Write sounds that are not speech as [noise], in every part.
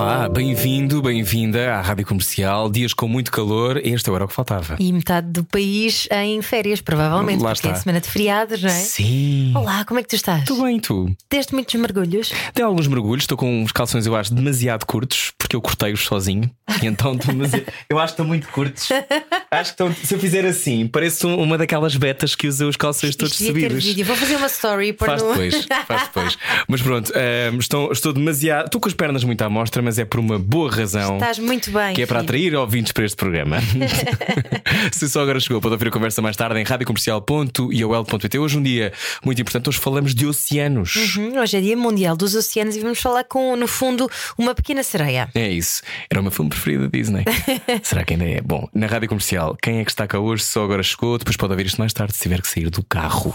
Olá, bem-vindo, bem-vinda à Rádio Comercial. Dias com muito calor, este era o que faltava. E metade do país em férias, provavelmente, Lá porque está. é semana de feriados, não é? Sim. Olá, como é que tu estás? Tudo bem, tu? Deste muitos mergulhos? Tem alguns mergulhos, estou com uns calções, eu acho, demasiado curtos, porque eu cortei-os sozinho. E então [laughs] demasiado... Eu acho que estão muito curtos. Acho que estão... se eu fizer assim, parece um- uma daquelas betas que usa os calções todos Isto ter subidos. vídeo. Vou fazer uma story para Faz no... depois, faz depois. [laughs] Mas pronto, ehm, estou, estou demasiado. Estou com as pernas muito à mostra, mas é por uma boa razão. Estás muito bem. Que é para atrair ouvintes para este programa. [laughs] Se só agora chegou, pode ouvir a conversa mais tarde em radiocomercial.iol.pt. Hoje um dia muito importante, hoje falamos de oceanos. Uhum, Hoje é Dia Mundial dos Oceanos e vamos falar com, no fundo, uma pequena sereia. É isso. Era o meu filme preferido da Disney. [laughs] Será que ainda é? Bom, na rádio comercial, quem é que está cá hoje? Só agora chegou, depois pode ouvir isto mais tarde se tiver que sair do carro.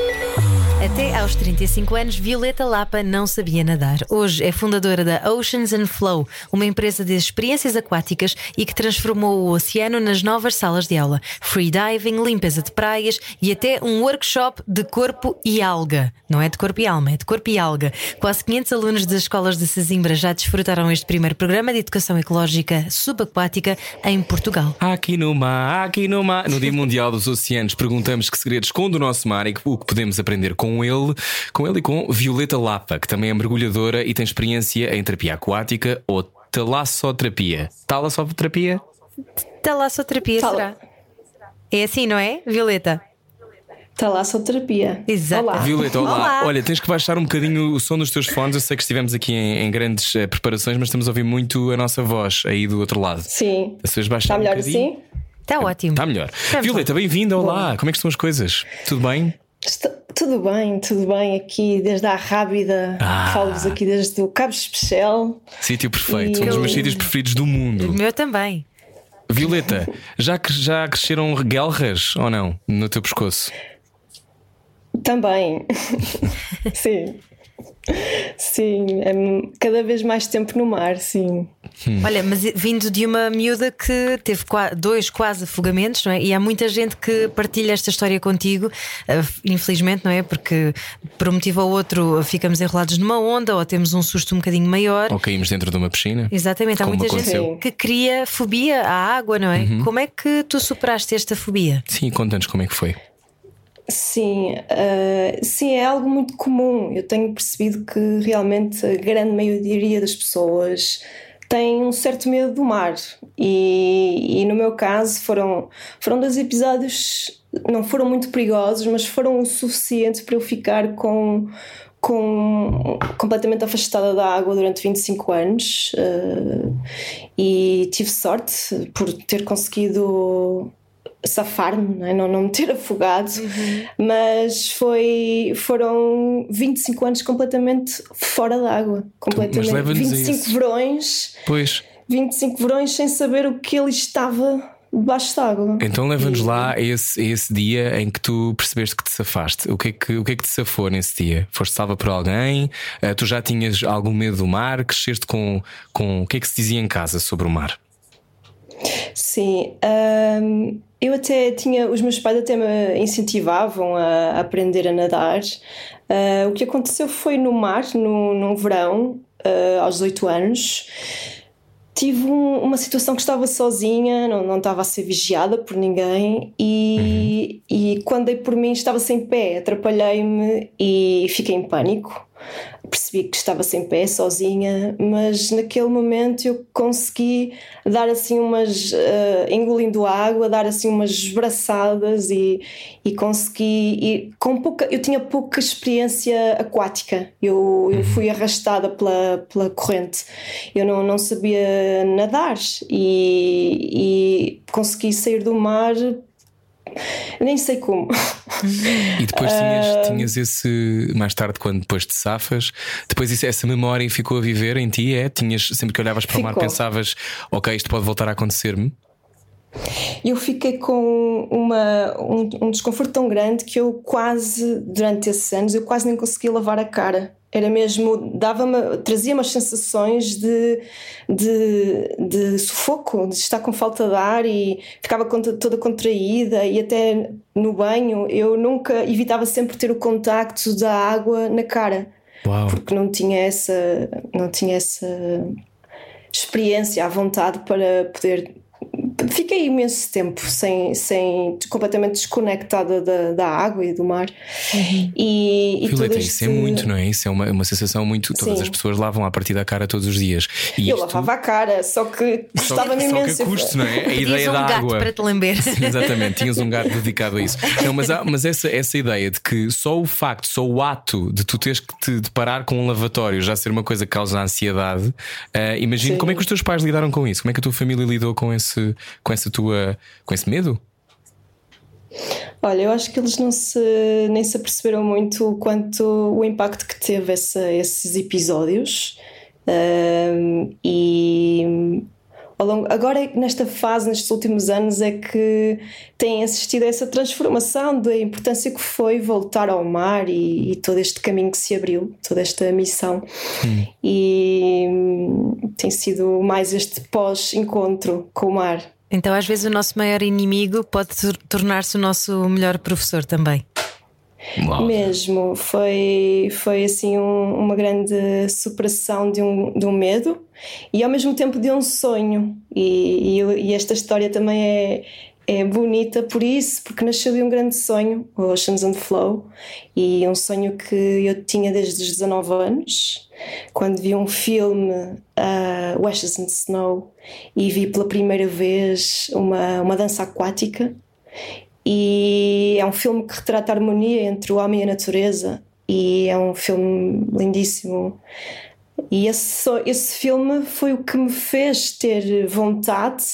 Até aos 35 anos, Violeta Lapa não sabia nadar. Hoje é fundadora da Oceans and Flow, uma empresa de experiências aquáticas e que transformou o oceano nas novas salas de aula. Free diving, limpeza de praias e até um workshop de corpo e alga. Não é de corpo e alma, é de corpo e alga. Quase 500 alunos das escolas de Sesimbra já desfrutaram este primeiro programa de educação ecológica subaquática em Portugal. Aqui no mar, aqui no mar. No Dia Mundial dos Oceanos, perguntamos que segredos esconde o nosso mar e o que podemos aprender com ele, com ele e com Violeta Lapa, que também é mergulhadora e tem experiência em terapia aquática ou talassoterapia. Talassoterapia? Talassoterapia, Tal- será? É assim, não é, Violeta? Talassoterapia. Exato. Olá. Violeta, olá. Olá. Olha, tens que baixar um bocadinho o som dos teus fones. Eu sei que estivemos aqui em, em grandes eh, preparações, mas estamos a ouvir muito a nossa voz aí do outro lado. Sim. Se baixar Está um melhor bocadinho. assim? Está ótimo. Está melhor. Vamos Violeta, bem-vinda. Olá. Como é que estão as coisas? Tudo bem? Está- tudo bem, tudo bem aqui desde a Rábida. Ah. Falo-vos aqui desde o Cabo Especial. Sítio perfeito. Um dos Eu- meus sítios preferidos do O mundo. meu também. Violeta, já, já cresceram guelras ou não no teu pescoço? Também. [laughs] sim. Sim, é cada vez mais tempo no mar, sim. Olha, mas vindo de uma miúda que teve dois quase afogamentos, não é? E há muita gente que partilha esta história contigo, eh, infelizmente, não é? Porque por um motivo ou outro ficamos enrolados numa onda ou temos um susto um bocadinho maior. Ou caímos dentro de uma piscina? Exatamente, há muita aconteceu. gente que cria fobia à água, não é? Como é que tu superaste esta fobia? Sim, conta-nos como é que foi. Sim, ah, sim, é algo muito comum. Eu tenho percebido que realmente a grande maioria das pessoas tem um certo medo do mar. E, e no meu caso foram, foram dois episódios, não foram muito perigosos, mas foram o suficiente para eu ficar com, com completamente afastada da água durante 25 anos. ah, e tive sorte por ter conseguido safar-me, não, é? não, não me ter [laughs] afogado, mas foi, foram 25 anos completamente fora d'água. Completamente. leva-nos a 25 isso. verões, Pois. 25 verões sem saber o que ele estava debaixo d'água. Então leva-nos lá a esse, a esse dia em que tu percebeste que te safaste. O que é que, o que, é que te safou nesse dia? Foste salva por alguém? Ah, tu já tinhas algum medo do mar? Cresceste com, com. O que é que se dizia em casa sobre o mar? Sim, hum, eu até tinha, os meus pais até me incentivavam a, a aprender a nadar. Ah, o que aconteceu foi no mar, no, num verão, ah, aos 18 anos. Tive um- uma situação que estava sozinha, não, não estava a ser vigiada por ninguém, e, e quando dei por mim estava sem pé, atrapalhei-me e fiquei em pânico. Percebi que estava sem pé, sozinha, mas naquele momento eu consegui dar assim umas. eh, engolindo água, dar assim umas esbraçadas e, e consegui. ir com pouca, eu tinha pouca experiência aquática, eu, eu fui arrastada pela, pela corrente. Eu não, não sabia nadar e, e consegui sair do mar nem sei como. E depois tinhas, tinhas esse, mais tarde, quando depois te safas, depois isso, essa memória ficou a viver em ti, é? Tinhas, sempre que olhavas para o mar, Ficou. pensavas, ok, isto pode voltar a acontecer-me. Eu fiquei com uma, um, um desconforto tão grande que eu quase, durante esses anos, eu quase nem conseguia lavar a cara. Era mesmo, dava-me, trazia-me as sensações de, de, de sufoco, de estar com falta de ar e ficava toda contraída e até no banho eu nunca, evitava sempre ter o contacto da água na cara Uau! porque não tinha essa não tinha essa experiência à vontade para poder fiquei imenso tempo sem, sem completamente desconectada da, da água e do mar e, e Violeta, este... isso é muito, não é? Isso é uma, uma sensação muito. Todas Sim. as pessoas lavam a partir da cara todos os dias. E eu isto- lavava a cara só que custava-me só que imenso a custo, não é? A Pedias ideia um da gato água. para te lamber. Sim, exatamente, tinhas um gato dedicado a isso. Não, mas há- mas essa, essa ideia de que só o facto, só o ato de tu teres que te deparar com um lavatório já ser uma coisa que causa ansiedade, ah, imagino como é que os teus pais lidaram com isso? Como é que a tua família lidou com esse, com essa tua, com esse medo? Olha, eu acho que eles não se, nem se aperceberam muito o quanto o impacto que teve essa- esses episódios. Ahm, e ao longo- agora, é nesta fase, nestes últimos anos, é que têm assistido a essa transformação da importância que foi voltar ao mar e, e todo este caminho que se abriu, toda esta missão. E hum, tem sido mais este pós-encontro com o mar. Então, às vezes, o nosso maior inimigo pode tor- tornar-se o nosso melhor professor também. Uau. Mesmo, foi, foi assim um- uma grande superação de um, de um medo e ao mesmo tempo de um sonho. E, e, e esta história também é, é bonita por isso, porque nasceu de um grande sonho, o Oceans and Flow, e um sonho que eu tinha desde os 19 anos, quando vi um filme, uh, Washes and Snow, e vi pela primeira vez uma, uma dança aquática. E é um filme que retrata a harmonia entre o homem e a natureza e é um filme lindíssimo. E esse, esse filme foi o que me fez ter vontade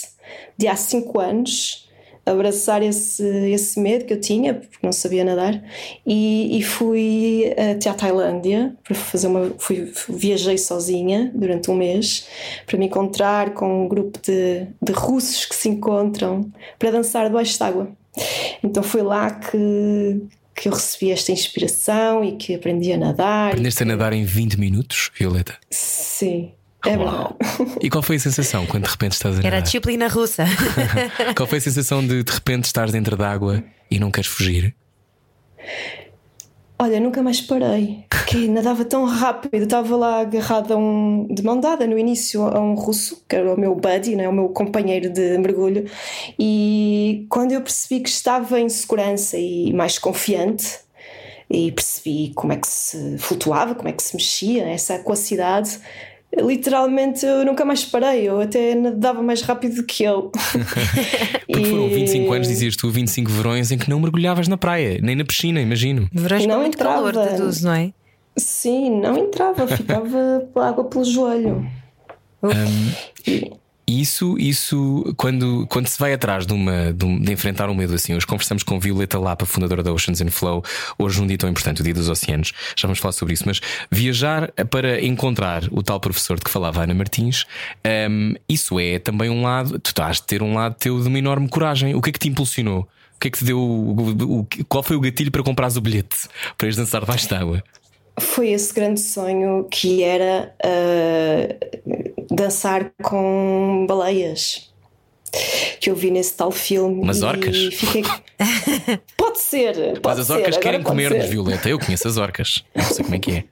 de há cinco anos abraçar esse, esse medo que eu tinha porque não sabia nadar e, e fui até à Tailândia para fazer uma fui, viajei sozinha durante um mês para me encontrar com um grupo de, de russos que se encontram para dançar debaixo d'água então foi lá que, que eu recebi esta inspiração e que aprendi a nadar. Aprendeste a nadar em 20 minutos, Violeta? Sim, é verdade. [laughs] E qual foi a sensação quando de repente estás a Era a nadar? disciplina russa. [laughs] Qual foi a sensação de de repente estar dentro d'água e não queres fugir? Olha, nunca mais parei, porque [laughs] nadava tão rápido. Estava lá agarrada a um, de mão dada no início a um russo, que era o meu buddy, né, o meu companheiro de mergulho. E quando eu percebi que estava em segurança e mais confiante, e percebi como é que se flutuava, como é que se mexia, essa aquacidade, literalmente eu nunca mais parei. Eu até nadava mais rápido que ele. [laughs] Porque foram E- 25 anos, dizias tu, 25 verões em que não mergulhavas na praia, nem na piscina, imagino. Verões com Não muito calor, entrava. deduzo, não é? Sim, não entrava, ficava água pelo joelho. E isso, isso quando, quando se vai atrás de, uma, de, um- de enfrentar um medo assim, hoje conversamos com Violeta Lapa, fundadora da Oceans and Flow, hoje um dia tão importante, o Dia dos Oceanos, já vamos falar sobre isso, mas viajar para encontrar o tal professor de que falava Ana Martins, hum, isso é também um lado, tu estás de ter um lado teu de uma enorme coragem. O que é que te impulsionou? O que é que te deu? o- o- qual foi o gatilho para comprares o bilhete para ires dançar debaixo d'água? Foi esse grande sonho que era ah, dançar com baleias. Que eu vi nesse tal filme. Umas e orcas? Fiquei... [laughs] Pode ser. Pode Mas as ser, orcas agora querem comer-nos, ser. Violeta. Eu conheço as orcas. Não sei como é que é.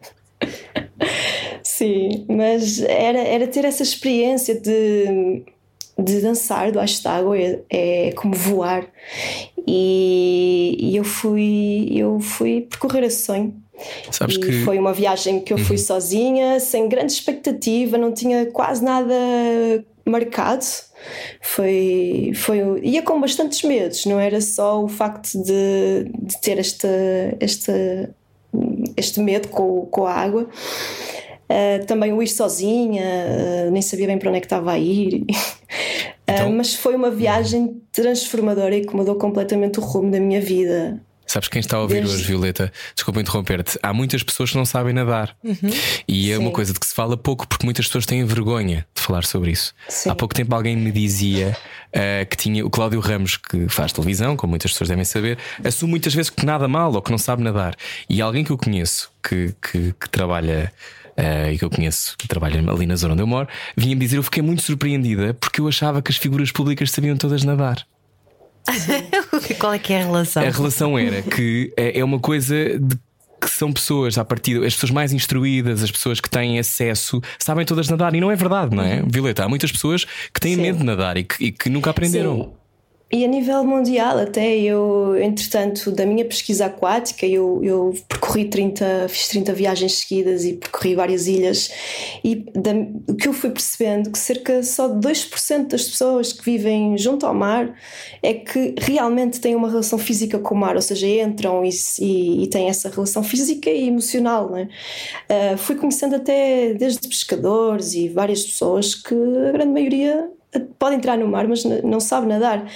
[laughs] Sim, mas era, era ter essa experiência de, de dançar debaixo d'água, é, é como voar. E, e eu, fui, eu fui percorrer esse sonho. Sabes e que. Uhum. foi uma viagem que eu fui sozinha, sem grande expectativa, não tinha quase nada marcado. Foi, foi, ia com bastantes medos, não era só o facto de, de ter esta, esta, este medo com, com a água. Uh, também o ir sozinha, uh, nem sabia bem para onde é que estava a ir. Uh, [laughs] Então- mas foi uma viagem transformadora e que mudou completamente o rumo da minha vida. Sabes quem está a ouvir hoje, Violeta? Desculpa interromper-te. Há muitas pessoas que não sabem nadar. E é uma Sim. coisa de que se fala pouco porque muitas pessoas têm vergonha de falar sobre isso. Sim. Há pouco tempo alguém me dizia eh, que tinha o Cláudio Ramos, que faz televisão, como muitas pessoas devem saber, assume muitas vezes que nada mal ou que não sabe nadar. E alguém que eu conheço que, que, que trabalha. eh, e que eu conheço, que trabalha ali na zona onde eu moro, vinha-me dizer: Eu fiquei muito surpreendida porque eu achava que as figuras públicas sabiam todas nadar. [laughs] Qual é que é a relação? A relação era que é é uma coisa de que são pessoas a partir as pessoas mais instruídas, as pessoas que têm acesso, sabem todas nadar e não é verdade, não é? Violeta, há muitas pessoas que têm Sim. medo de nadar e que, e que nunca aprenderam. Sim. E a nível mundial, até eu, entretanto, da minha pesquisa aquática, eu, eu percorri 30, fiz 30 viagens seguidas e percorri várias ilhas. E da, o que eu fui percebendo que cerca só de 2% das pessoas que vivem junto ao mar é que realmente têm uma relação física com o mar, ou seja, entram e, e, e têm essa relação física e emocional. Né? Uh, fui conhecendo até desde pescadores e várias pessoas que a grande maioria pode entrar no mar, mas não sabe nadar.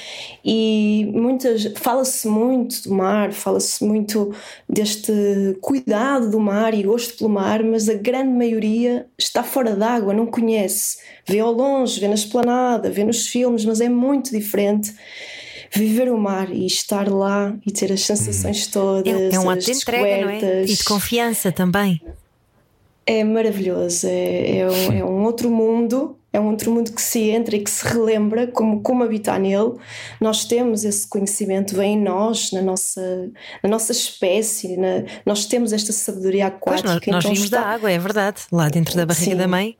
E muitas fala-se muito do mar, fala-se muito deste cuidado do mar e gosto pelo mar, mas a grande maioria está fora d'água, não conhece. Vê ao longe, vê na esplanada, vê nos filmes, mas é muito diferente. Viver o mar e estar lá e ter as sensações todas. É, é um ato as de entrega, não é? E de confiança também. É maravilhoso, é, é, um, é um outro mundo, é um outro mundo que se entra e que se relembra como, como habitar nele. Nós temos esse conhecimento, vem em nós, na nossa, na nossa espécie, na- nós temos esta sabedoria Pois aquática. nós, nós então vimos está- da água, é verdade. Lá dentro da barriga Sim. da mãe.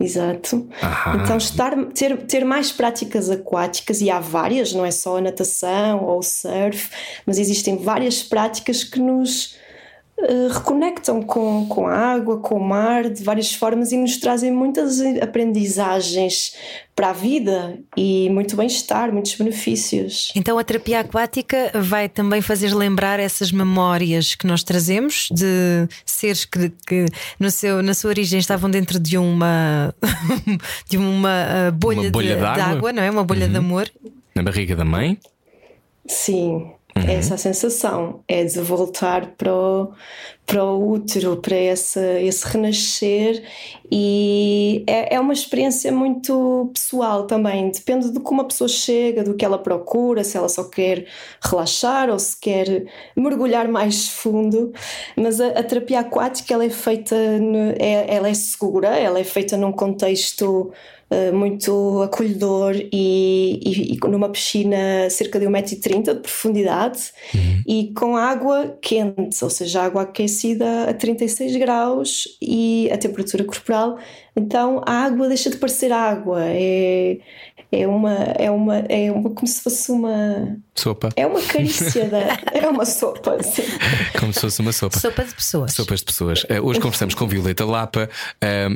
Exato. Ah. Então, estar, ter, ter mais práticas aquáticas, e há várias, não é só a natação ou o surf, mas existem várias práticas que nos reconectam com, com a água, com o mar, de várias formas e nos trazem muitas aprendizagens para a vida e muito bem-estar, muitos benefícios. Então a terapia aquática vai também fazer lembrar essas memórias que nós trazemos de seres que, que no seu, na sua origem estavam dentro de uma [laughs] de uma uh, bolha, Uma bolha de, de água. água, não é? Uma bolha de amor. Na barriga da mãe, Sim, é essa sensação é de voltar para o, para o útero, para esse, esse renascer, e é, é uma experiência muito pessoal também. Depende de como a pessoa chega, do que ela procura, se ela só quer relaxar ou se quer mergulhar mais fundo. Mas a, a terapia aquática ela é feita, no- é, ela é segura, ela é feita num contexto muito acolhedor e, e- e numa piscina cerca de 1,30m de profundidade e com água quente, ou seja, água aquecida a 36 graus e a temperatura corporal. Então a água deixa de parecer água, é, é, uma, é, uma, é uma como se fosse uma. sopa. É uma carícia da. É uma sopa, sim. [laughs] Como se fosse uma sopa. Sopa de pessoas. Sopas de pessoas. Eh, hoje conversamos com Violeta Lapa.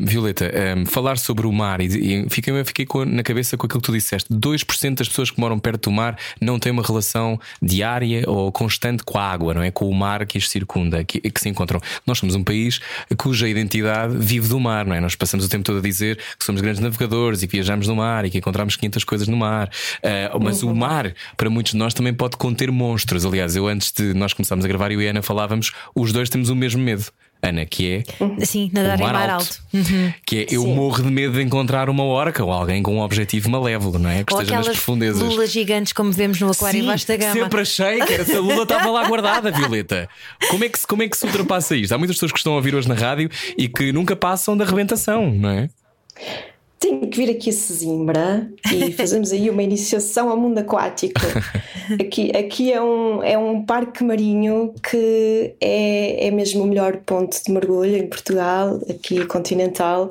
Violeta, ahm, falar sobre o mar e, e fiquei, eu fiquei com- na cabeça com aquilo que tu disseste: 2% das pessoas que moram perto do mar não têm uma relação diária ou constante com a água, não é? Com o mar que as circunda, que, que se encontram. Nós somos um país cuja identidade vive do mar, não é? Nós passamos o tempo todo a dizer que somos grandes navegadores e que viajamos no mar e que encontramos 500 coisas no mar. Ah, mas o mar, para muitos de nós, também pode conter monstros. Aliás, eu antes de nós começarmos a gravar, eu e a Ana falávamos, os dois temos o mesmo medo. Ana, que é Sim, nadar o em mar, mar alto. alto. Uhum. Que é eu Sim. morro de medo de encontrar uma orca ou alguém com um objetivo malévolo, não é? Que Ou esteja nas profundezas. lulas gigantes como vemos no aquário Sim, embaixo da gama. sempre achei que essa lula estava lá guardada, Violeta. Como é, que se, como é que se ultrapassa isto? Há muitas pessoas que estão a ouvir hoje na rádio e que nunca passam da arrebentação, não é? Tenho que vir aqui a Sesimbra e [laughs] fazemos aí uma iniciação ao mundo aquático. [laughs] Aqui, aqui é, um, é um parque marinho que é, é mesmo o melhor ponto de mergulho em Portugal, aqui continental,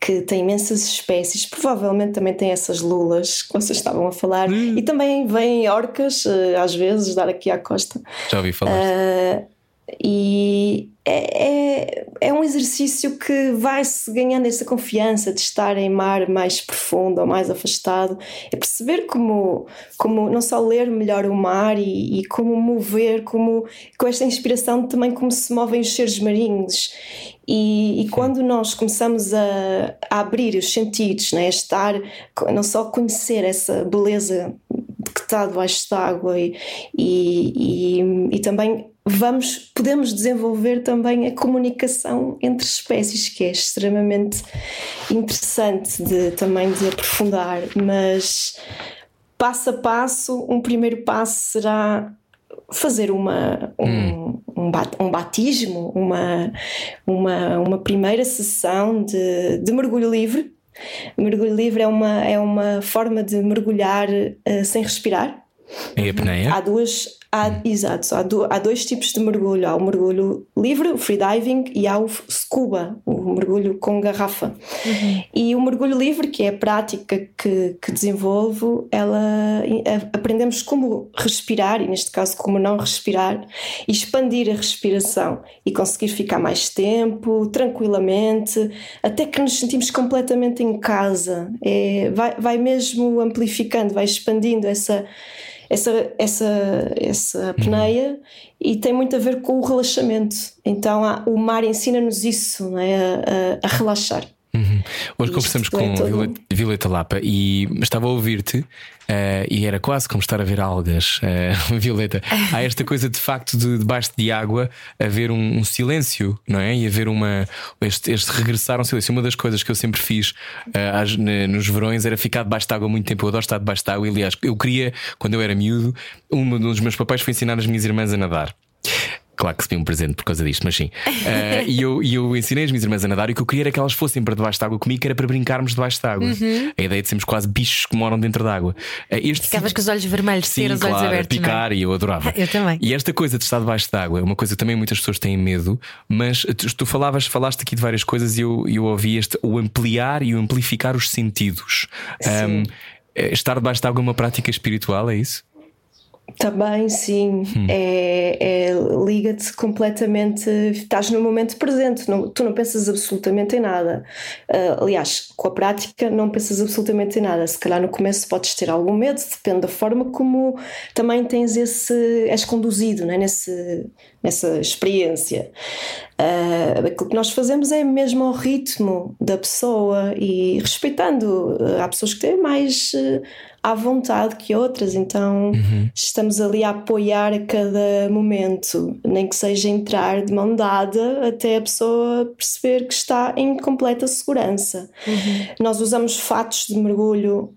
que tem imensas espécies. Provavelmente também tem essas lulas que vocês estavam a falar. E também vêm orcas, eh, às vezes, dar aqui à costa. Já ouvi falar. Ah, e é, é, é um exercício que vai-se ganhando essa confiança de estar em mar mais profundo ou mais afastado, é perceber como, como não só ler melhor o mar e, e como mover, como com esta inspiração também como se movem os seres marinhos. E, e quando nós começamos a, a abrir os sentidos, né, a estar, não só conhecer essa beleza que está debaixo d'água e, e, e, e também vamos, podemos desenvolver também a comunicação entre espécies, que é extremamente interessante de, também de aprofundar, mas passo a passo, um primeiro passo será fazer uma, um, hum. um, batismo, uma, uma, uma primeira sessão de, de mergulho livre. Mergulho livre é uma, é uma forma de mergulhar uh, sem respirar. Em apneia? Há duas, Há, exato, há, do, há, dois tipos de mergulho: há o mergulho livre, o freediving, e há o scuba, o mergulho com garrafa. Uhum. E o mergulho livre, que é a prática que, que desenvolvo, ela aprendemos como respirar, e neste caso, como não respirar, e expandir a respiração e conseguir ficar mais tempo, tranquilamente, até que nos sentimos completamente em casa. É, vai, vai mesmo amplificando, vai expandindo essa essa, essa, essa apneia uhum. e tem muito a ver com o relaxamento. Então há, o mar ensina-nos isso, é? a, a, a relaxar. Uhum. Hoje conversamos com é Violeta, Violeta, Lapa e estava a ouvir-te uh, e era quase como estar a ver algas. Uh, [laughs] Violeta, há esta coisa de facto de debaixo de água haver um, um silêncio, não é? E haver uma. Este, este regressar a um silêncio. Uma das coisas que eu sempre fiz uh, nos verões era ficar debaixo de água muito tempo. Eu adoro estar debaixo de água. E, aliás, eu queria, quando eu era miúdo, um dos meus papéis foi ensinar as minhas irmãs a nadar. Claro que recebi um presente por causa disto, mas sim. Uh, [laughs] e, eu, eu ensinei as minhas irmãs a nadar e o que eu queria era que elas fossem para debaixo de água comigo, que era para brincarmos debaixo de água. Uhum. A ideia de sermos quase bichos que moram dentro da água. Uh, este Ficavas com os olhos vermelhos, sim, ter os claro, olhos abertos. É? picar é? e eu adorava. [laughs] eu também. E esta coisa de estar debaixo de água é uma coisa que também muitas pessoas têm medo, mas tu, tu falavas, falaste aqui de várias coisas e eu, eu ouvi este, o ampliar e o amplificar os sentidos. Um, estar debaixo de água é uma prática espiritual, é isso? Também, sim. Hum. É, é Liga-te completamente. Estás no momento presente, não, tu não pensas absolutamente em nada. Uh, aliás, com a prática, não pensas absolutamente em nada. Se calhar no começo podes ter algum medo, depende da forma como também tens esse. és conduzido né? Nesse, nessa experiência. Uh, aquilo que nós fazemos é mesmo ao ritmo da pessoa e respeitando. Uh, há pessoas que têm mais uh, à vontade que outras, então uhum. estamos ali a apoiar a cada momento, nem que seja entrar de mão dada até a pessoa perceber que está em completa segurança. Uhum. Nós usamos fatos de mergulho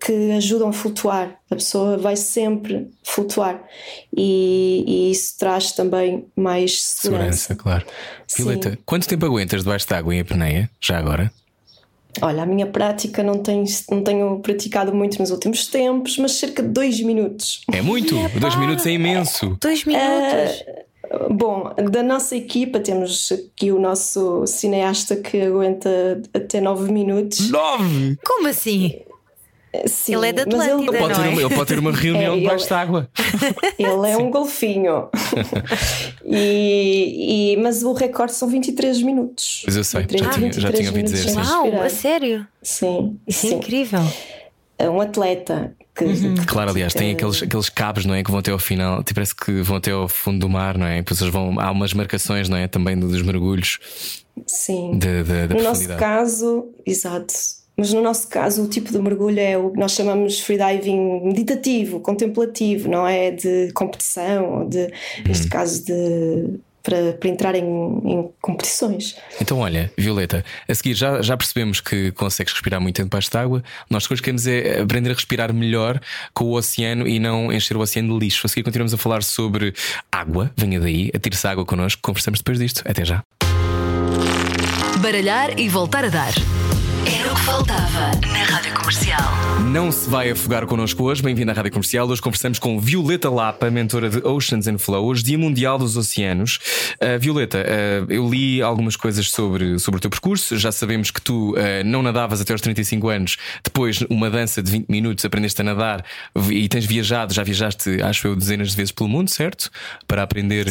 que ajudam a flutuar, a pessoa vai sempre flutuar e, e isso traz também mais segurança. Segurança, claro. Violeta, quanto tempo aguentas debaixo de água em apneia, já agora? Olha, a minha prática não tenho, não tenho praticado muito nos últimos tempos, mas cerca de dois minutos. É muito? dois minutos é imenso. Dois minutos. Uh, bom, da nossa equipa temos aqui o nosso cineasta que aguenta até nove minutos. Nove? Como assim? Sim, ele é da Atlântida, ele, pode ter, é? uma, ele pode ter uma [laughs] reunião é, debaixo de água. Ele é [laughs] Sim. um golfinho. [laughs] e, e, mas o recorde são 23 minutos. Mas eu sei, já, tinha, já tinha ouvido dizer. Uau, a sério? Sim. Isso sim. é incrível. É um atleta. Que, uhum. que, claro, aliás, tem aqueles, aqueles cabos, não é? Que vão até ao final, tipo, parece que vão até ao fundo do mar, não é? Depois vão, há umas marcações, não é? Também dos mergulhos. Sim. De, de, de no nosso caso, exato mas no nosso caso, o tipo de mergulho é o que nós chamamos freediving meditativo, contemplativo, não é de competição, ou de, uhum. neste caso, de para, para entrar em, em, competições. Então, olha, Violeta, a seguir já, já percebemos que consegues respirar muito tempo debaixo de água. Nós depois queremos é aprender a respirar melhor com o oceano e não encher o oceano de lixo. A seguir continuamos a falar sobre água. Venha daí, atire-se água connosco. Conversamos depois disto. Até já. Baralhar e voltar a dar. Era o que faltava na Rádio Comercial. Não se vai afogar connosco hoje. Bem-vindo à Rádio Comercial. Hoje conversamos com Violeta Lapa, mentora de Oceans and Flow, hoje Dia Mundial dos Oceanos. Uh, Violeta, uh, eu li algumas coisas sobre, sobre o teu percurso. Já sabemos que tu uh, não nadavas até aos 35 anos. Depois, uma dança de 20 minutos, aprendeste a nadar e tens viajado. Já viajaste, acho eu, dezenas de vezes pelo mundo, certo? Para aprender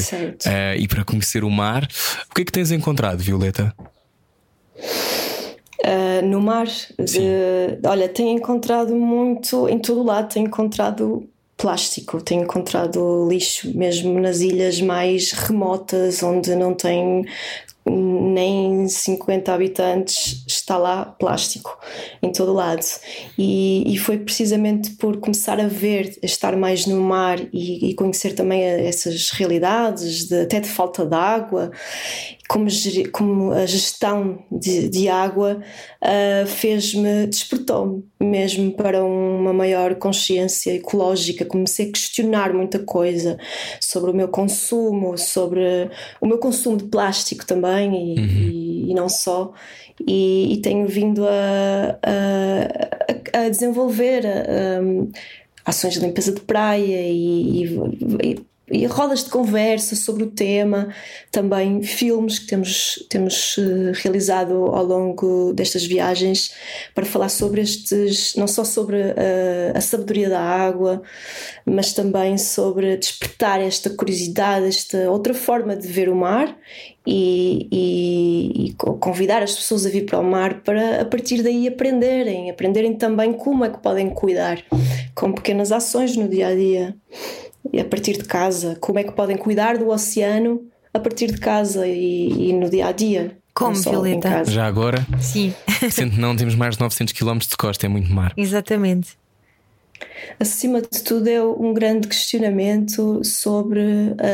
e para conhecer o mar. O que é que tens encontrado, Violeta? Uh, no mar. De, olha, tenho encontrado muito, em todo lado, tenho encontrado plástico, tenho encontrado lixo, mesmo nas ilhas mais remotas, onde não tem nem 50 habitantes está lá plástico em todo lado. E, e foi precisamente por começar a ver, a estar mais no mar e, e conhecer também essas realidades, de, até de falta de água, como, como a gestão de, de água uh, fez-me, despertou-me mesmo para uma maior consciência ecológica. Comecei a questionar muita coisa sobre o meu consumo, sobre o meu consumo de plástico também e, uhum. e, e não só. E, e, tenho vindo a, a, a desenvolver ações de limpeza de praia e e rodas de conversa sobre o tema, também filmes que temos, temos eh, realizado ao longo destas viagens para falar sobre estes, não só sobre a, eh, a sabedoria da água, mas também sobre despertar esta curiosidade, esta outra forma de ver o mar e, e, e, convidar as pessoas a vir para o mar para a partir daí aprenderem, aprenderem também como é que podem cuidar com pequenas ações no dia a dia a partir de casa, como é que podem cuidar do oceano a partir de casa e, e no dia a dia. Como, Violeta? Já agora? Sim. Sendo não temos mais de 900 km de costa, é muito mar. Exatamente. Acima de tudo, é um grande questionamento sobre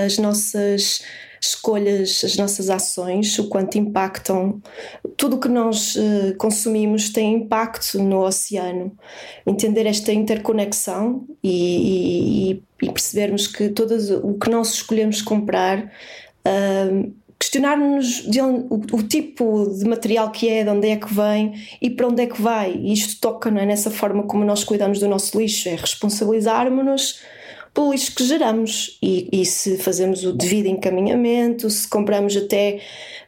as nossas escolhas, as nossas ações, o quanto impactam. Tudo o que nós uh, consumimos tem impacto no oceano. Entender esta interconexão e, e, e percebermos que todo o que nós escolhemos comprar. Uh, questionar-nos o, o, tipo de material que é, de onde é que vem e para onde é que vai. E isto toca é, nessa forma como nós cuidamos do nosso lixo, é responsabilizarmos-nos lixo que geramos. E, e, se fazemos o devido encaminhamento, se compramos até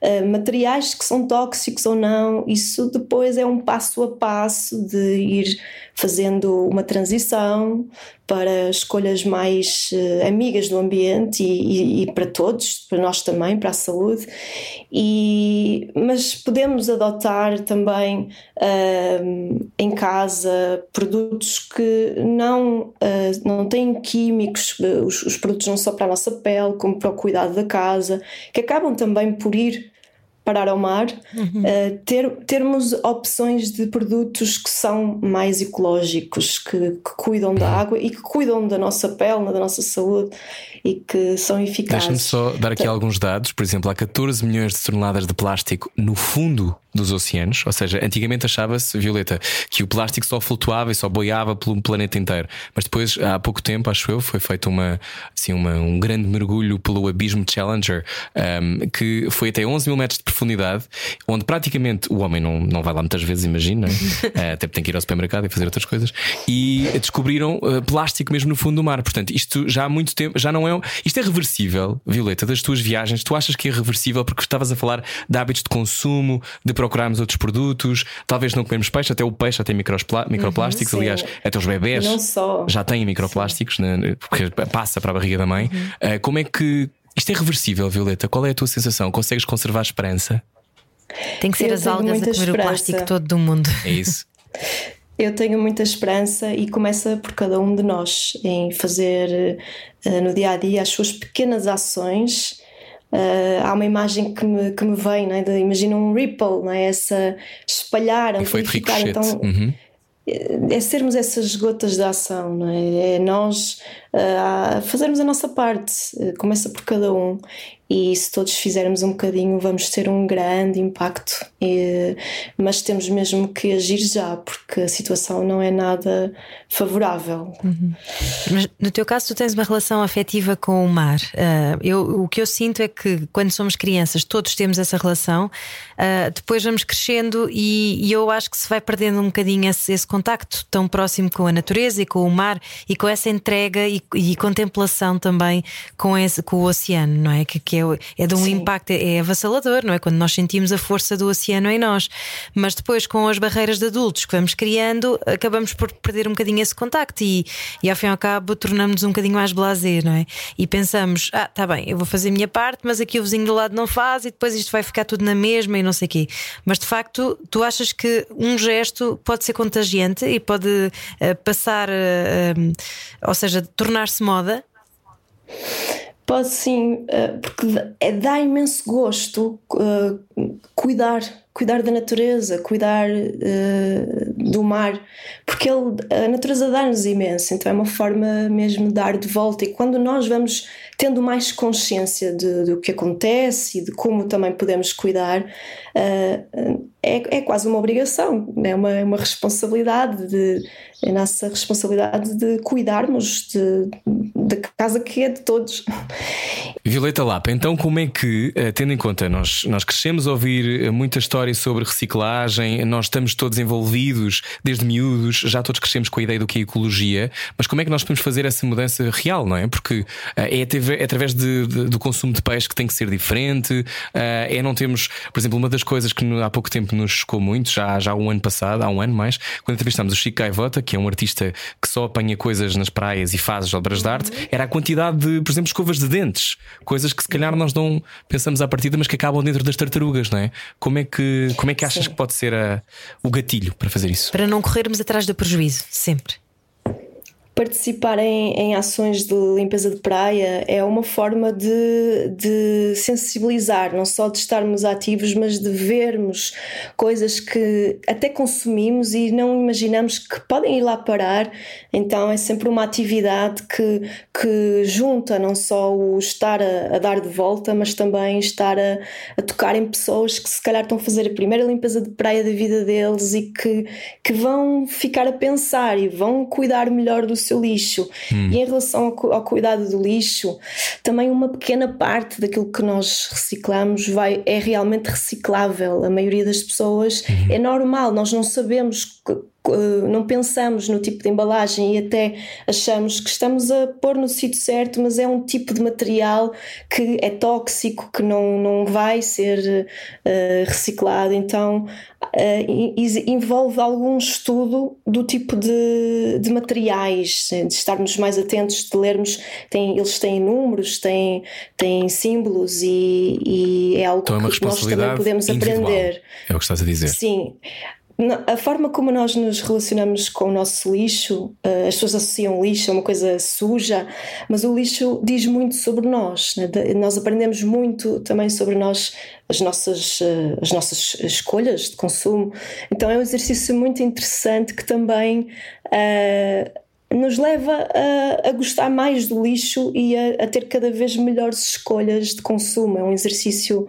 uh, materiais que são tóxicos ou não, isso depois é um passo a passo de ir fazendo uma transição para escolhas mais uh, amigas do ambiente e, e, e, para todos, para nós também, para a saúde. E, mas podemos adotar também uh, em casa produtos que não, uh, não têm químicos, os, os produtos não só para a nossa pele, como para o cuidado da casa, que acabam também por ir parar ao mar, uhum. uh, ter, termos opções de produtos que são mais ecológicos, que, que, cuidam da água e que cuidam da nossa pele, da nossa saúde e que são eficazes. Deixa-me só dar aqui então, alguns dados. Por exemplo, há 14 milhões de toneladas de plástico no fundo dos oceanos, ou seja, antigamente achava-se, Violeta, que o plástico só flutuava e só boiava pelo planeta inteiro. Mas depois, há pouco tempo, acho eu, foi feito uma, assim, uma, um grande mergulho pelo Abismo Challenger, um, que foi até 11 mil metros de profundidade, onde praticamente o homem não, não vai lá muitas vezes, imagina, é? [laughs] até tem que ir ao supermercado e fazer outras coisas, e descobriram uh, plástico mesmo no fundo do mar. Portanto, isto já há muito tempo, já não é. Isto é reversível, Violeta, das tuas viagens. Tu achas que é reversível porque estavas a falar de hábitos de consumo, de procurarmos outros produtos, talvez não comemos peixe, até o peixe já tem microplásticos, uhum, aliás, até os bebés já têm microplásticos, né, porque passa para a barriga da mãe. Uhum. Uh, como é que isto é reversível, Violeta? Qual é a tua sensação? Consegues conservar a esperança? Tem que ser Eu as algas a comer esperança. o plástico todo do mundo. É isso. [laughs] Eu tenho muita esperança e começa por cada um de nós em fazer uh, no dia a dia as suas pequenas ações Uh, há uma imagem que me, que me vem, né, de, imagina um ripple, né, essa espalhar, amplificar. Então, uhum. é, é sermos essas gotas de ação, não é? nós uh, fazermos a nossa parte, começa por cada um e se todos fizermos um bocadinho vamos ter um grande impacto e, mas temos mesmo que agir já porque a situação não é nada favorável uhum. mas no teu caso tu tens uma relação afetiva com o mar uh, eu, o que eu sinto é que quando somos crianças todos temos essa relação uh, depois vamos crescendo e, e, eu acho que se vai perdendo um bocadinho esse, esse, contacto tão próximo com a natureza e com o mar e com essa entrega e, e contemplação também com, esse, com o oceano não é? que, que que é, é de um Sim. impacto, é, avassalador, não é? Quando nós sentimos a força do oceano em nós. Mas depois, com as barreiras de adultos que vamos criando, acabamos por perder um bocadinho esse contacto e, e ao fim e ao cabo tornamos-nos um bocadinho mais blazer, não é? E pensamos, ah, tá bem, eu vou fazer a minha parte, mas aqui o vizinho do lado não faz e depois isto vai ficar tudo na mesma e não sei o quê. Mas de facto, tu achas que um gesto pode ser contagiante e pode uh, passar, uh, um, ou seja, tornar-se moda? Pode sim, uh, porque dá imenso gosto uh, cuidar, cuidar da natureza, cuidar uh, do mar, porque ele, a natureza dá-nos imenso, então é uma forma mesmo de dar de volta. E quando nós vamos tendo mais consciência do que acontece e de como também podemos cuidar, uh, é, é quase uma obrigação, é uma, é uma responsabilidade, de, é nossa responsabilidade de cuidarmos da casa que é de todos. Violeta Lapa, então como é que, eh, tendo em conta, nós, nós crescemos a ouvir eh, muita história sobre reciclagem, nós estamos todos envolvidos desde miúdos, já todos crescemos com a ideia do que é ecologia, mas como é que nós podemos fazer essa mudança real, não é? Porque é, é através de, de, do consumo de peixe que tem que ser diferente, é não temos, por exemplo, uma das coisas que há pouco tempo nos chocou muito, já, já há um ano passado, há um ano mais, quando entrevistámos o Chico Gaivota, que é um artista que só apanha coisas nas praias e faz obras de arte, era a quantidade de, por exemplo, escovas de dentes coisas que se calhar nós não pensamos à partida, mas que acabam dentro das tartarugas, não é? Como é que, como é que achas Sim. que pode ser a, o gatilho para fazer isso? Para não corrermos atrás do prejuízo, sempre participar em, em, ações de limpeza de praia é uma forma de, de, sensibilizar, não só de estarmos ativos, mas de vermos coisas que até consumimos e não imaginamos que podem ir lá parar. Então é sempre uma atividade que, que junta não só o estar a, a dar de volta, mas também estar a, a, tocar em pessoas que se calhar estão a fazer a primeira limpeza de praia da vida deles e que, que vão ficar a pensar e vão cuidar melhor do seu lixo. Hum. E em relação ao, ao, cuidado do lixo, também uma pequena parte daquilo que nós reciclamos vai, é realmente reciclável. A maioria das pessoas uhum. é normal, nós não sabemos não pensamos no tipo de embalagem e até achamos que estamos a pôr no sítio certo, mas é um tipo de material que é tóxico, que não, não vai ser uh, reciclado. Então uh, envolve algum estudo do tipo de, de materiais, de estarmos mais atentos, de lermos. Tem, eles têm números, têm, têm símbolos e, e é algo então é que nós também podemos aprender. É o que estás a dizer. Sim a forma como nós nos relacionamos com o nosso lixo, eh, as pessoas associam lixo a uma coisa suja, mas o lixo diz muito sobre nós. Né? Nós aprendemos muito também sobre nós, as nossas, eh, as nossas escolhas de consumo. Então é um exercício muito interessante que também uh, nos leva a, a, gostar mais do lixo e a, a, ter cada vez melhores escolhas de consumo. É um exercício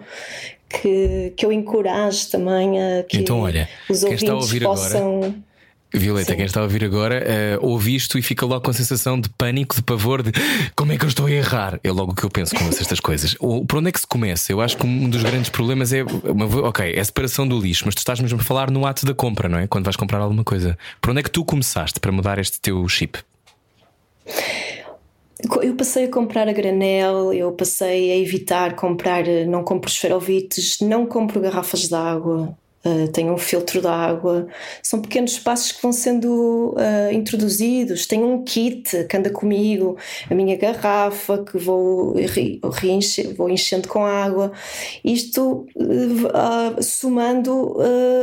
que, que eu encorajo também a que então, olha, os ouvintes possam. Agora... Violeta, Sim. quem está a ouvir agora, uh, ouve isto e fica logo com a sensação de pânico, de pavor, de como é que eu estou a errar? É logo o que eu penso com estas coisas. O, por onde é que se começa? Eu acho que um dos grandes problemas é, uma, ok, é a separação do lixo, mas tu estás mesmo a falar no ato da compra, não é? Quando vais comprar alguma coisa. Por onde é que tu começaste para mudar este teu chip? Eu passei a comprar a granel, eu passei a evitar comprar, não compro esferovites, não compro garrafas de água, uh, tenho um filtro de água. São pequenos espaços que vão sendo uh, introduzidos. Tenho um kit que anda comigo, a minha garrafa que vou, reenche, vou enchendo com água. Isto, uh, somando,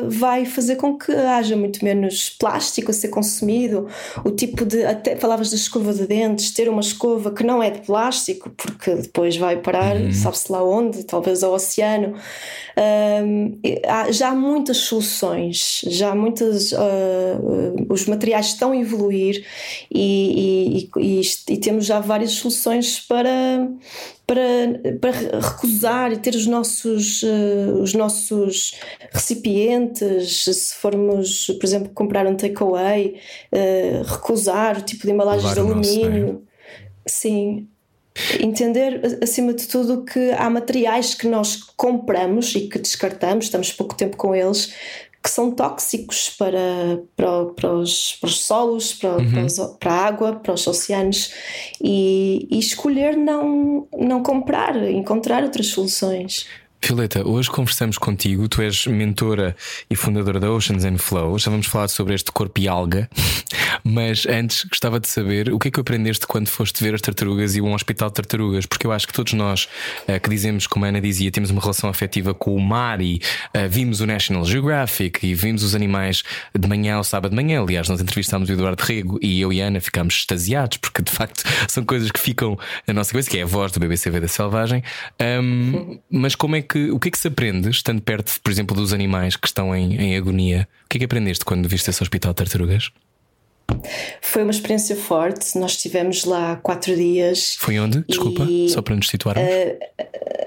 vai fazer com que haja muito menos plástico a ser consumido. O tipo de. Até falavas da escova de dentes, ter uma escova que não é de plástico, porque depois vai parar, uhum. sabe-se lá onde, talvez ao oceano. já há muitas soluções, já muitas. Uh, os materiais estão a evoluir e, e, e, e, temos já várias soluções para. Para, para recusar e ter os nossos, uh, os nossos recipientes, se formos, por exemplo, comprar um takeaway, uh, recusar o tipo de embalagens de alumínio. É? Sim, Entender, acima de tudo, que há materiais que nós compramos e que descartamos, estamos pouco tempo com eles, que são tóxicos para, para, para, os, para os solos, para, uhum. para, os, para, a água, para os oceanos e, e escolher não, não comprar, encontrar outras soluções. Violeta, hoje conversamos contigo. Tu és mentora e fundadora da Oceans and Flow. Já vamos falar sobre este corpo e alga. Mas antes gostava de saber o que é que aprendeste quando foste ver as tartarugas e um hospital de tartarugas, porque eu acho que todos nós uh, que dizemos, como a Ana dizia, temos uma relação afetiva com o mar e uh, vimos o National Geographic e vimos os animais de manhã ao sábado de manhã. Aliás, nós entrevistámos o Eduardo Rego e eu e a Ana ficámos extasiados, porque de facto [laughs] são coisas que ficam na nossa cabeça, que é a voz do BBCV da Selvagem. Um, mas como é que o que é que se aprende estando perto, por exemplo, dos animais que estão em, em agonia? O que é que aprendeste quando viste esse hospital de tartarugas? Foi uma experiência forte. Nós estivemos lá quatro dias. Foi onde? Desculpa, e, só para nos situarmos. Uh,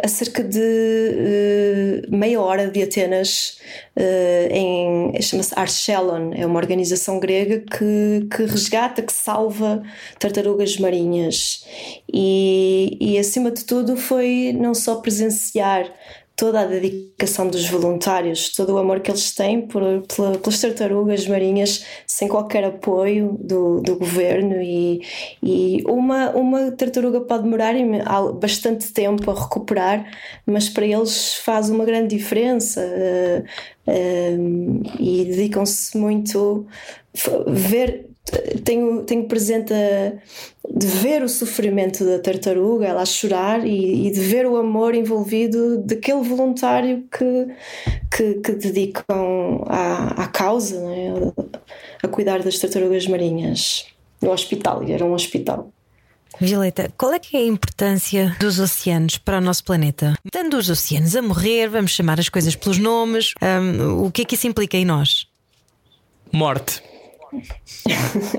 a cerca de uh, meia hora de Atenas, uh, em chama-se Archelon, é uma organização grega que, que resgata, que salva tartarugas marinhas. E, e acima de tudo foi não só presenciar toda a dedicação dos voluntários, todo o amor que eles têm por, pela, pelas tartarugas marinhas, sem qualquer apoio do, do governo. E, e uma, uma tartaruga pode demorar bastante tempo a recuperar, mas para eles faz uma grande diferença. Uh, uh, e dedicam-se muito ver tenho, tenho presente a, de ver o sofrimento da tartaruga, ela a chorar e, e, de ver o amor envolvido daquele voluntário que, que, que dedicam à, à causa, é? a, a cuidar das tartarugas marinhas no hospital, e era um hospital. Violeta, qual é que é a importância dos oceanos para o nosso planeta? Tendo os oceanos a morrer, vamos chamar as coisas pelos nomes, um, o que é que isso implica em nós? Morte.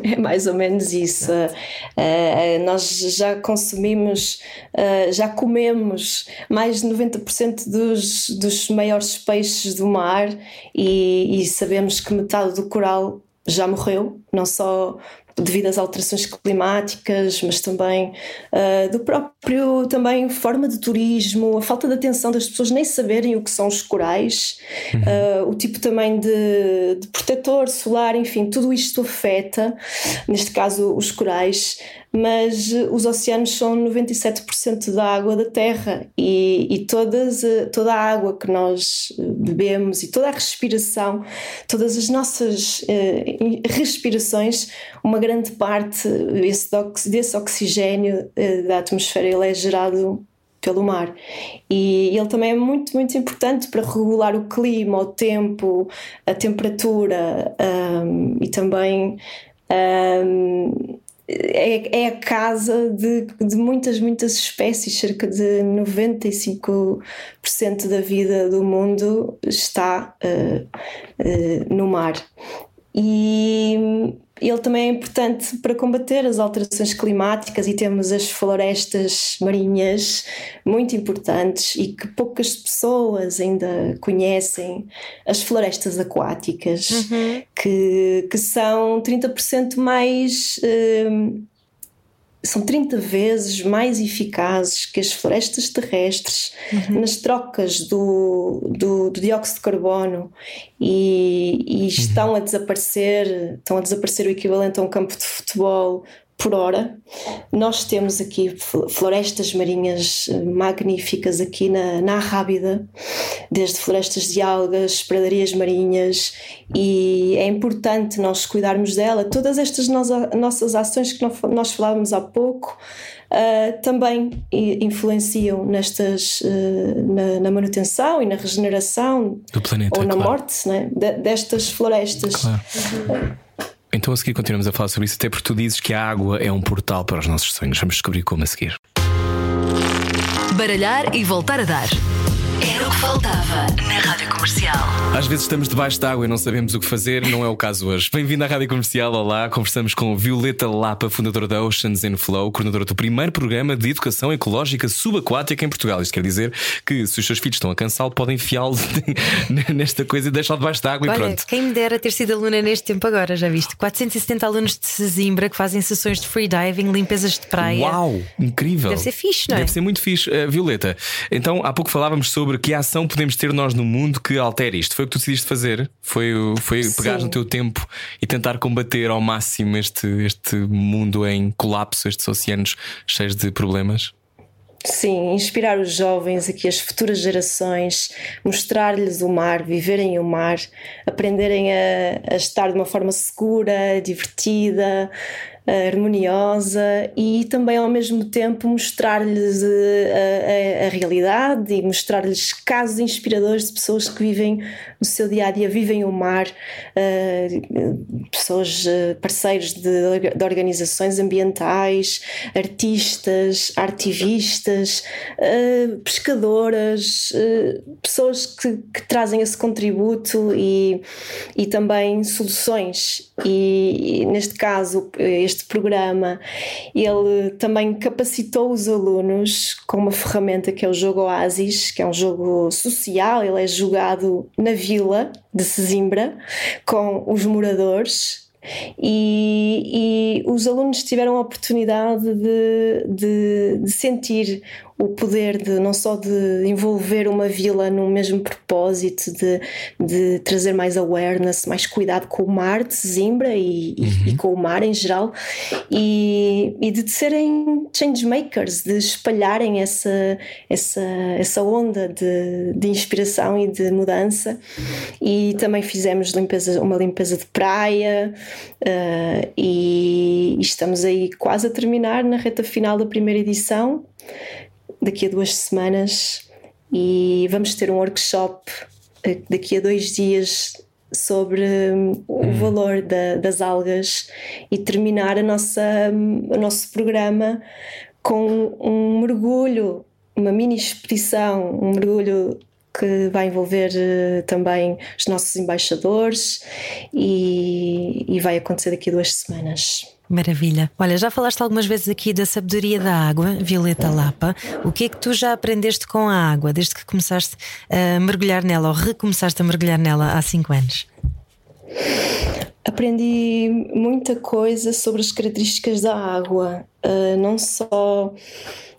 É mais ou menos isso. Uh, nós já consumimos, uh, já comemos mais de 90% dos, dos maiores peixes do mar e, e sabemos que metade do coral já morreu, não só devido às alterações climáticas, mas também uh, do próprio também forma de turismo, a falta de atenção das pessoas nem saberem o que são os corais, uhum. uh, o tipo também de, de protetor solar, enfim, tudo isto afeta, neste caso os corais, mas eh, os oceanos são 97% da água da Terra e, e todas, eh, toda a água que nós eh, bebemos e toda a respiração, todas as nossas uh, respirações, uma grande parte desse, desse oxigênio uh, da atmosfera ele é gerado pelo mar. E ele também é muito, muito importante para regular o clima, o tempo, a temperatura um, e também. Um, é, é a casa de, de muitas, muitas espécies, cerca de 95% da vida do mundo está uh, uh, no mar. E ele também é importante para combater as alterações climáticas e temos as florestas marinhas muito importantes e que poucas pessoas ainda conhecem, as florestas aquáticas, uhum. que, que são 30% mais. Uh, são 30 vezes mais eficazes que as florestas terrestres uhum. nas trocas do, do, do, dióxido de carbono e, e uhum. estão a desaparecer, estão a desaparecer o equivalente a um campo de futebol por hora. Nós temos aqui florestas marinhas eh, magníficas aqui na, na Arrábida, desde florestas de algas, pradarias marinhas, e é importante nós cuidarmos dela. Todas estas nossas ações que nós falávamos há pouco uh, também influenciam nestas, uh, na, na, manutenção e na regeneração planeta, ou na claro. morte né, destas florestas. Claro. Uhum. Então a seguir continuamos a falar sobre isso, até porque tu dizes que a água é um portal para os nossos sonhos. Vamos descobrir como a seguir. Baralhar e voltar a dar. Era o que faltava na Rádio Comercial. Às vezes estamos debaixo d'água e não sabemos o que fazer, não é o caso hoje. Bem-vindo à Rádio Comercial. Olá, conversamos com Violeta Lapa, fundadora da Oceans in Flow, coordenadora do primeiro programa de educação ecológica subaquática em Portugal. Isto quer dizer que se os seus filhos estão a cansá-lo, podem enfiá-lo [laughs] nesta coisa e deixá-lo debaixo d'água e pronto. Quem me dera ter sido aluna neste tempo agora, já viste? 470 alunos de Sesimbra que fazem sessões de freediving, limpezas de praia. Uau, incrível. Deve ser fixe, não é? Deve ser muito fixe. Uh, Violeta, então há pouco falávamos sobre que ação podemos ter nós no mundo que altere isto? Foi o que tu decidiste fazer? Foi, foi pegar no teu tempo e tentar combater ao máximo este, este mundo em colapso, estes oceanos cheios de problemas? Sim, inspirar os jovens, aqui as futuras gerações, mostrar-lhes o mar, viverem o mar, aprenderem a, a estar de uma forma segura, divertida, harmoniosa e também ao mesmo tempo mostrar-lhes eh, a, a, a, realidade e mostrar-lhes casos inspiradores de pessoas que vivem no seu dia a dia, vivem o mar, uh, pessoas, parceiros de, de, organizações ambientais, artistas, artivistas, uh, pescadoras, pessoas que, que, trazem esse contributo e, e também soluções. E, e neste caso, este este programa, ele também capacitou os alunos com uma ferramenta que é o jogo Oasis, que é um jogo social, ele é jogado na vila de Sesimbra com os moradores. E, e, os alunos tiveram a oportunidade de, de, de, sentir o poder de não só de envolver uma vila no mesmo propósito, de, de trazer mais awareness, mais cuidado com o mar de Zimbra e, uhum. e com o mar em geral, e, e de serem changemakers, de espalharem essa, essa, essa onda de, de inspiração e de mudança. E também fizemos limpeza, uma limpeza de praia, uh, e estamos aí quase a terminar na reta final da primeira edição daqui a duas semanas e vamos ter um workshop eh, daqui a dois dias sobre hum, o hum. valor da, das algas e terminar a nossa, hum, o nosso programa com um mergulho, uma mini expedição, um mergulho que vai envolver uh, também os nossos embaixadores e, e vai acontecer daqui a duas semanas. Maravilha. Olha, já falaste algumas vezes aqui da sabedoria da água, Violeta Lapa. O que é que tu já aprendeste com a água desde que começaste a mergulhar nela ou recomeçaste a mergulhar nela há cinco anos? Aprendi muita coisa sobre as características da água, uh, não só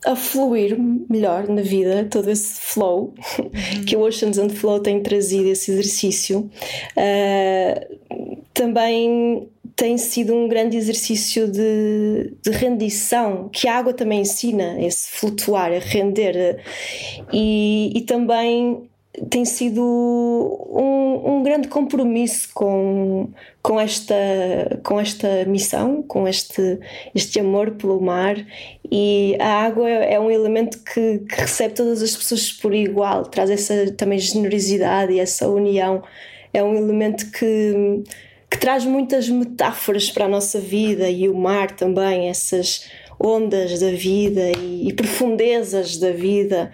a fluir melhor na vida, todo esse flow uhum. que o Oceans and Flow tem trazido, esse exercício. Uh, também tem sido um grande exercício de, de, rendição, que a água também ensina, esse flutuar, a render, e, e também tem sido um, um, grande compromisso com, com, esta, com esta missão, com este, este amor pelo mar. E a água é um elemento que, que recebe todas as pessoas por igual, traz essa também generosidade e essa união. É um elemento que que traz muitas metáforas para a nossa vida e o mar também, essas ondas da vida e, e profundezas da vida.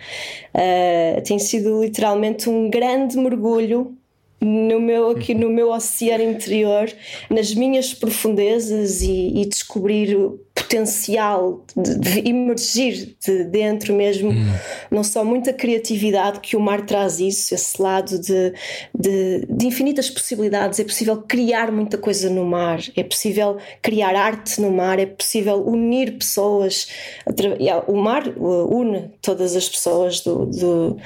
Uh, tem sido literalmente um grande mergulho no meu, aqui no meu oceano interior, nas minhas profundezas e, e descobrir o potencial de, de, emergir de dentro mesmo, hum. não só muita criatividade que o mar traz isso, esse lado de, de, de infinitas possibilidades, é possível criar muita coisa no mar, é possível criar arte no mar, é possível unir pessoas, o mar une todas as pessoas do, do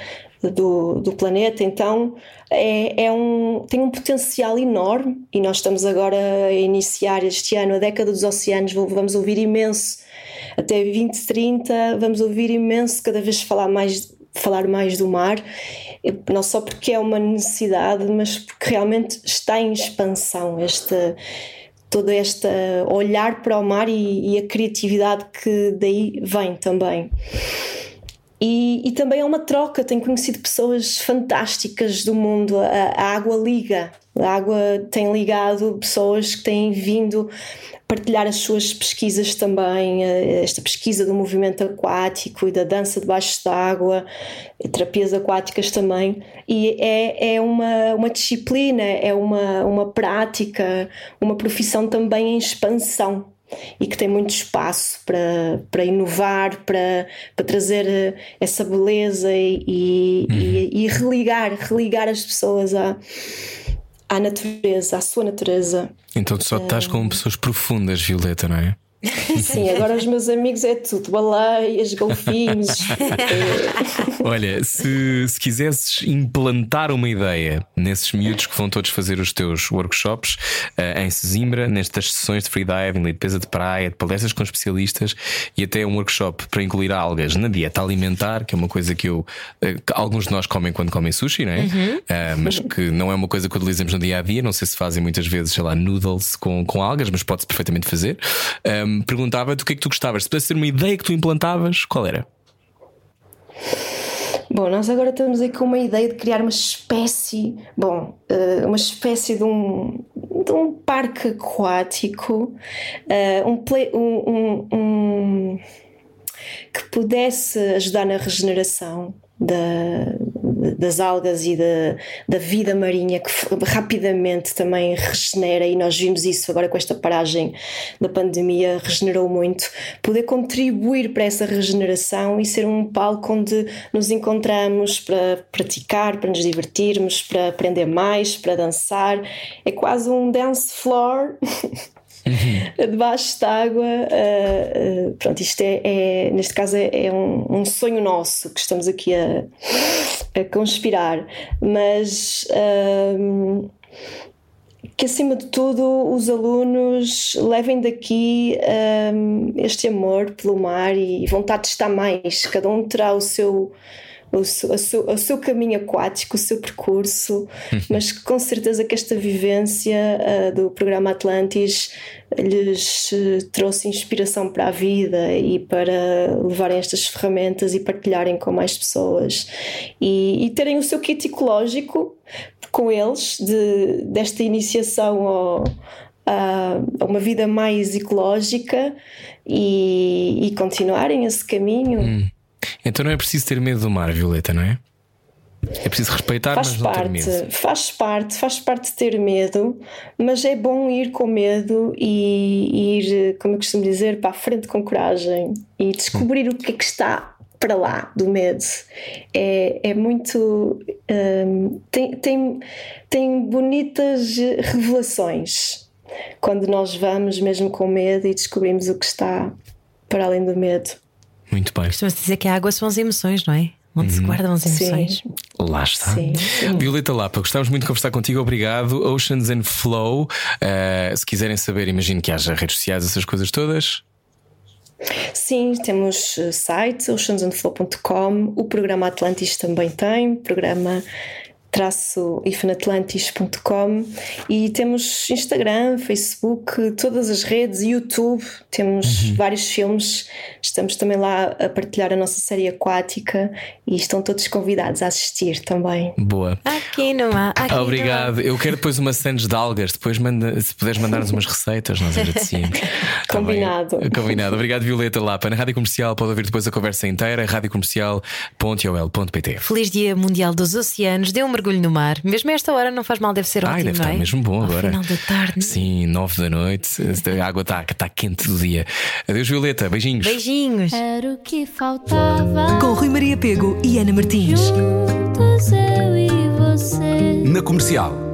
do, do planeta, então é, é, um, tem um potencial enorme e nós estamos agora a iniciar este ano a década dos oceanos, vamos ouvir imenso. Até 2030, vamos ouvir imenso cada vez falar mais falar mais do mar, não só porque é uma necessidade, mas porque realmente está em expansão esta todo este olhar para o mar e, e a criatividade que daí vem também. E, e, também é uma troca. Tenho conhecido pessoas fantásticas do mundo. A, a, água liga, a água tem ligado pessoas que têm vindo partilhar as suas pesquisas também. Eh, esta pesquisa do movimento aquático e da dança debaixo d'água, terapias aquáticas também. E é, é uma, uma disciplina, é uma, uma prática, uma profissão também em expansão e que tem muito espaço para, para inovar, para, para trazer eh, essa beleza e, uhum. e, e, religar, religar as pessoas à, à natureza, à sua natureza. Então tu só estás com pessoas profundas, Violeta, não é? [laughs] Sim, agora os meus amigos é tudo: baleias, golfinhos. [laughs] Olha, se, se quisesses implantar uma ideia nesses miúdos que vão todos fazer os teus workshops uh, em Sesimbra, nestas sessões de freediving, limpeza de praia, de palestras com especialistas e até um workshop para incluir algas na dieta alimentar, que é uma coisa que eu. Uh, que alguns de nós comem quando comem sushi, não é? Uhum. Uh, mas que não é uma coisa que utilizamos no dia a dia. Não sei se fazem muitas vezes, sei lá, noodles com, com algas, mas pode-se perfeitamente fazer. Um, perguntava-te o que é que tu gostavas. Se pudesse ser uma ideia que tu implantavas, qual era? Bom, nós agora estamos aí com uma ideia de criar uma espécie, bom, eh, uma espécie de um, de um parque aquático, eh, um, play, um, um, um que pudesse ajudar na regeneração da, das algas e da, da vida marinha que rapidamente também regenera e nós vimos isso agora com esta paragem da pandemia regenerou muito poder contribuir para essa regeneração e ser um palco onde nos encontramos para praticar, para nos divertirmos, para aprender mais, para dançar é quase um dance floor uhum. [laughs] debaixo d'água. Uh, uh, pronto, isto é, é neste caso é, é um, um, sonho nosso que estamos aqui a, a conspirar, mas. Uh, que acima de tudo os alunos levem daqui um, este amor pelo mar e vontade de estar mais. Cada um terá o seu o seu, o, seu, o seu caminho aquático, o seu percurso, [laughs] mas com certeza que esta vivência uh, do programa Atlantis lhes uh, trouxe inspiração para a vida e para levarem estas ferramentas e partilharem com mais pessoas e, e terem o seu kit ecológico com eles de, desta iniciação ao, a uma vida mais ecológica e, e continuarem esse caminho. Hum. Então não é preciso ter medo do mar, Violeta, não é? É preciso respeitar, faz mas não parte, ter medo. Faz parte, faz parte de ter medo, mas é bom ir com medo e ir, como eu costumo dizer, para a frente com coragem e descobrir hum. o que é que está para lá do medo. É, é muito. Um, tem, tem, tem bonitas revelações quando nós vamos mesmo com medo e descobrimos o que está para além do medo. Muito bem. Costuma-se dizer que a água são as emoções, não é? Onde uhum. se guardam as emoções. Sim. Lá está. Sim, sim. Violeta Lapa, gostávamos muito de conversar contigo, obrigado. Oceans and Flow. Uh, se quiserem saber, imagino que haja redes sociais, essas coisas todas. Sim, temos eh, site oceansandflow.com, o programa Atlantis também tem, programa traço ifanatlantis.com e temos Instagram, Facebook, todas as redes, YouTube, temos uhum. vários filmes, estamos também lá a partilhar a nossa série aquática e estão todos convidados a assistir também. Boa. Aqui não há. Aqui Obrigado. Não há. Eu quero depois uma sandes de algas, depois manda, se puderes mandar-nos umas receitas, nós agradecemos. [laughs] Tá Combinado. Combinado. Obrigado, Violeta Lapa. Na Rádio Comercial pode ouvir depois a conversa inteira, radiocomercial.ol.pt. Feliz Dia Mundial dos Oceanos. Dê um mergulho no mar. Mesmo a esta hora não faz mal, deve ser Ai, ótimo. deve estar é? mesmo bom Ao agora. Final da tarde. Sim, nove da noite. A água está tá quente do dia. Adeus, Violeta. Beijinhos. Beijinhos. Era o que faltava. Com Rui Maria Pego e Ana Martins. Juntos eu e você. Na comercial.